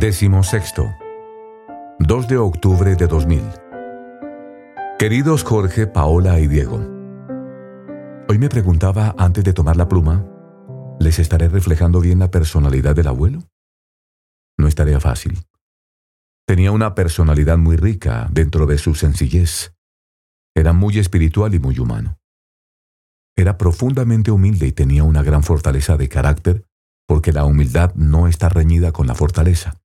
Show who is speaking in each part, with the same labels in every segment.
Speaker 1: Décimo sexto. 2 de octubre de 2000. Queridos Jorge, Paola y Diego. Hoy me preguntaba antes de tomar la pluma, ¿les estaré reflejando bien la personalidad del abuelo? No es tarea fácil. Tenía una personalidad muy rica dentro de su sencillez. Era muy espiritual y muy humano. Era profundamente humilde y tenía una gran fortaleza de carácter porque la humildad no está reñida con la fortaleza.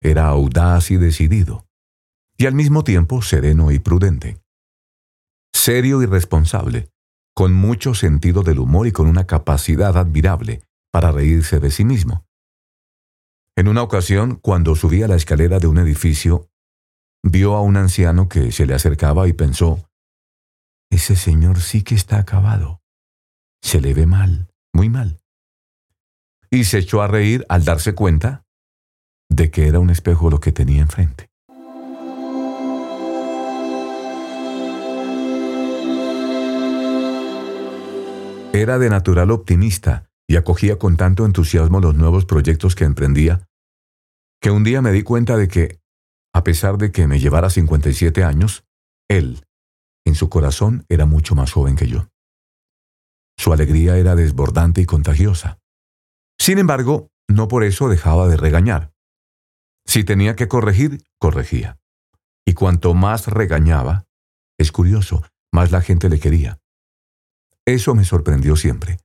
Speaker 1: Era audaz y decidido, y al mismo tiempo sereno y prudente. Serio y responsable, con mucho sentido del humor y con una capacidad admirable para reírse de sí mismo. En una ocasión, cuando subía la escalera de un edificio, vio a un anciano que se le acercaba y pensó, ese señor sí que está acabado. Se le ve mal, muy mal. Y se echó a reír al darse cuenta de que era un espejo lo que tenía enfrente. Era de natural optimista y acogía con tanto entusiasmo los nuevos proyectos que emprendía, que un día me di cuenta de que, a pesar de que me llevara 57 años, él, en su corazón, era mucho más joven que yo. Su alegría era desbordante y contagiosa. Sin embargo, no por eso dejaba de regañar. Si tenía que corregir, corregía. Y cuanto más regañaba, es curioso, más la gente le quería. Eso me sorprendió siempre.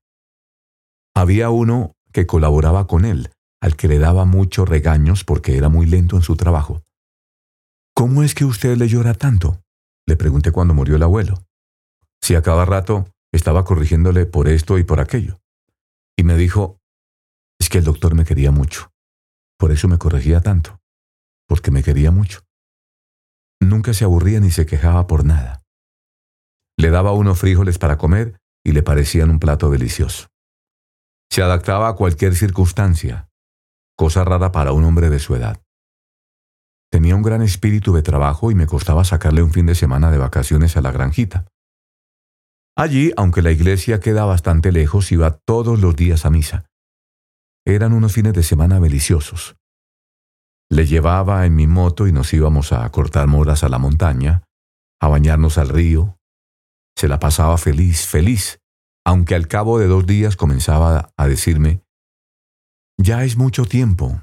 Speaker 1: Había uno que colaboraba con él, al que le daba muchos regaños porque era muy lento en su trabajo. ¿Cómo es que usted le llora tanto? Le pregunté cuando murió el abuelo. Si a cada rato estaba corrigiéndole por esto y por aquello. Y me dijo, es que el doctor me quería mucho. Por eso me corregía tanto, porque me quería mucho. Nunca se aburría ni se quejaba por nada. Le daba unos frijoles para comer y le parecían un plato delicioso. Se adaptaba a cualquier circunstancia, cosa rara para un hombre de su edad. Tenía un gran espíritu de trabajo y me costaba sacarle un fin de semana de vacaciones a la granjita. Allí, aunque la iglesia queda bastante lejos, iba todos los días a misa. Eran unos fines de semana deliciosos. Le llevaba en mi moto y nos íbamos a cortar moras a la montaña, a bañarnos al río. Se la pasaba feliz, feliz, aunque al cabo de dos días comenzaba a decirme, ya es mucho tiempo.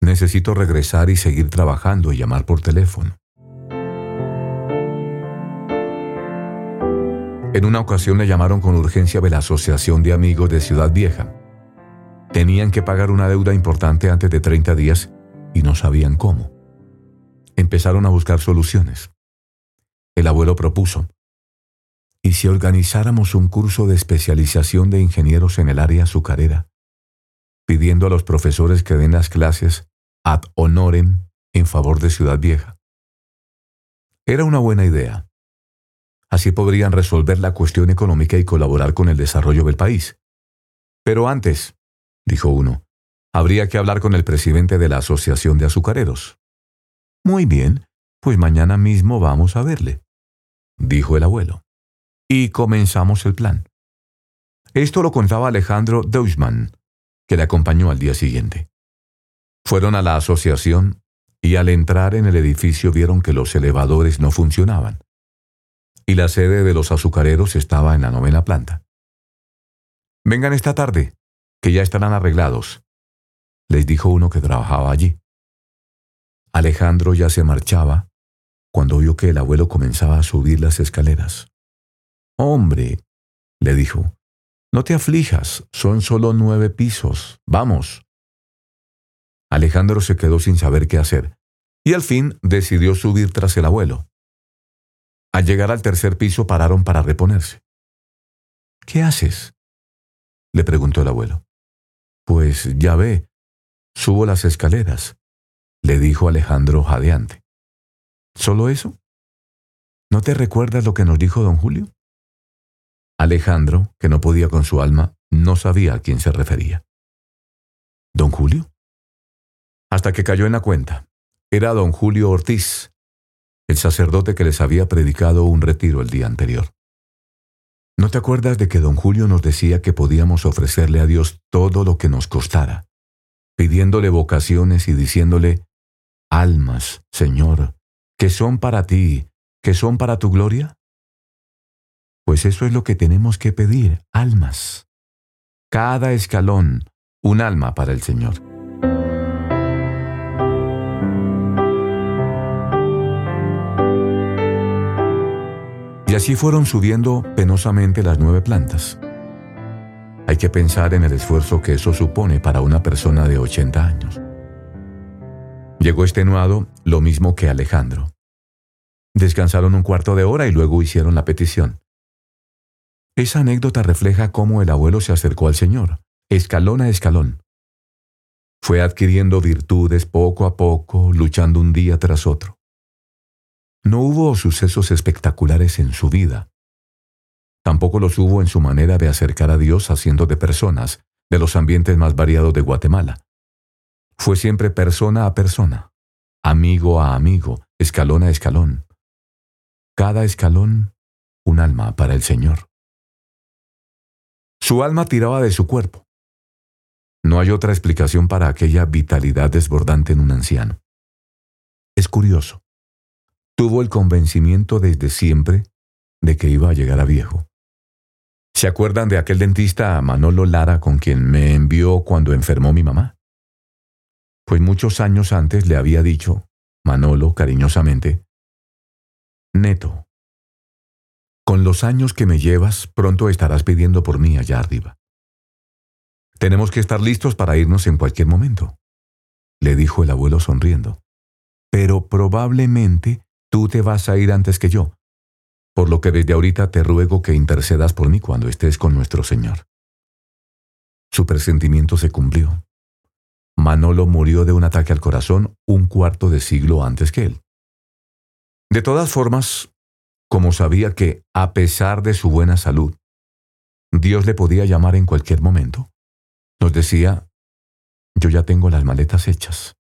Speaker 1: Necesito regresar y seguir trabajando y llamar por teléfono. En una ocasión le llamaron con urgencia de la Asociación de Amigos de Ciudad Vieja. Tenían que pagar una deuda importante antes de 30 días y no sabían cómo. Empezaron a buscar soluciones. El abuelo propuso, ¿y si organizáramos un curso de especialización de ingenieros en el área azucarera, pidiendo a los profesores que den las clases ad honorem en favor de Ciudad Vieja? Era una buena idea. Así podrían resolver la cuestión económica y colaborar con el desarrollo del país. Pero antes, dijo uno. Habría que hablar con el presidente de la Asociación de Azucareros. Muy bien, pues mañana mismo vamos a verle, dijo el abuelo. Y comenzamos el plan. Esto lo contaba Alejandro Deutschmann, que le acompañó al día siguiente. Fueron a la asociación y al entrar en el edificio vieron que los elevadores no funcionaban. Y la sede de los azucareros estaba en la novena planta. Vengan esta tarde, que ya estarán arreglados, les dijo uno que trabajaba allí. Alejandro ya se marchaba cuando oyó que el abuelo comenzaba a subir las escaleras. Hombre, le dijo, no te aflijas, son solo nueve pisos, vamos. Alejandro se quedó sin saber qué hacer, y al fin decidió subir tras el abuelo. Al llegar al tercer piso pararon para reponerse. ¿Qué haces? le preguntó el abuelo. Pues ya ve, subo las escaleras, le dijo Alejandro jadeante. ¿Solo eso? ¿No te recuerdas lo que nos dijo don Julio? Alejandro, que no podía con su alma, no sabía a quién se refería. ¿Don Julio? Hasta que cayó en la cuenta. Era don Julio Ortiz, el sacerdote que les había predicado un retiro el día anterior. ¿No te acuerdas de que don Julio nos decía que podíamos ofrecerle a Dios todo lo que nos costara, pidiéndole vocaciones y diciéndole, almas, Señor, que son para ti, que son para tu gloria? Pues eso es lo que tenemos que pedir, almas. Cada escalón, un alma para el Señor. Así fueron subiendo penosamente las nueve plantas. Hay que pensar en el esfuerzo que eso supone para una persona de 80 años. Llegó extenuado lo mismo que Alejandro. Descansaron un cuarto de hora y luego hicieron la petición. Esa anécdota refleja cómo el abuelo se acercó al Señor, escalón a escalón. Fue adquiriendo virtudes poco a poco, luchando un día tras otro. No hubo sucesos espectaculares en su vida. Tampoco los hubo en su manera de acercar a Dios haciendo de personas de los ambientes más variados de Guatemala. Fue siempre persona a persona, amigo a amigo, escalón a escalón. Cada escalón, un alma para el Señor. Su alma tiraba de su cuerpo. No hay otra explicación para aquella vitalidad desbordante en un anciano. Es curioso tuvo el convencimiento desde siempre de que iba a llegar a viejo. ¿Se acuerdan de aquel dentista Manolo Lara con quien me envió cuando enfermó mi mamá? Pues muchos años antes le había dicho, Manolo cariñosamente, Neto, con los años que me llevas, pronto estarás pidiendo por mí allá arriba. Tenemos que estar listos para irnos en cualquier momento, le dijo el abuelo sonriendo. Pero probablemente Tú te vas a ir antes que yo, por lo que desde ahorita te ruego que intercedas por mí cuando estés con nuestro Señor. Su presentimiento se cumplió. Manolo murió de un ataque al corazón un cuarto de siglo antes que él. De todas formas, como sabía que, a pesar de su buena salud, Dios le podía llamar en cualquier momento, nos decía, yo ya tengo las maletas hechas.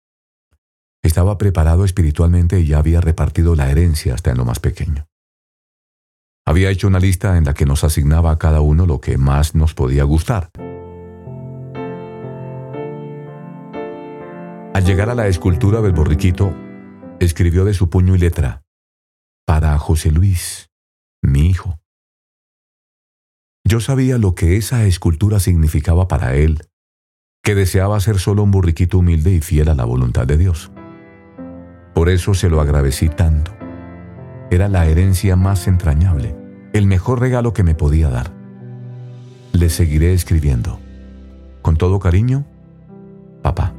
Speaker 1: Estaba preparado espiritualmente y había repartido la herencia hasta en lo más pequeño. Había hecho una lista en la que nos asignaba a cada uno lo que más nos podía gustar. Al llegar a la escultura del borriquito, escribió de su puño y letra, para José Luis, mi hijo. Yo sabía lo que esa escultura significaba para él, que deseaba ser solo un borriquito humilde y fiel a la voluntad de Dios. Por eso se lo agradecí tanto. Era la herencia más entrañable, el mejor regalo que me podía dar. Le seguiré escribiendo. Con todo cariño, papá.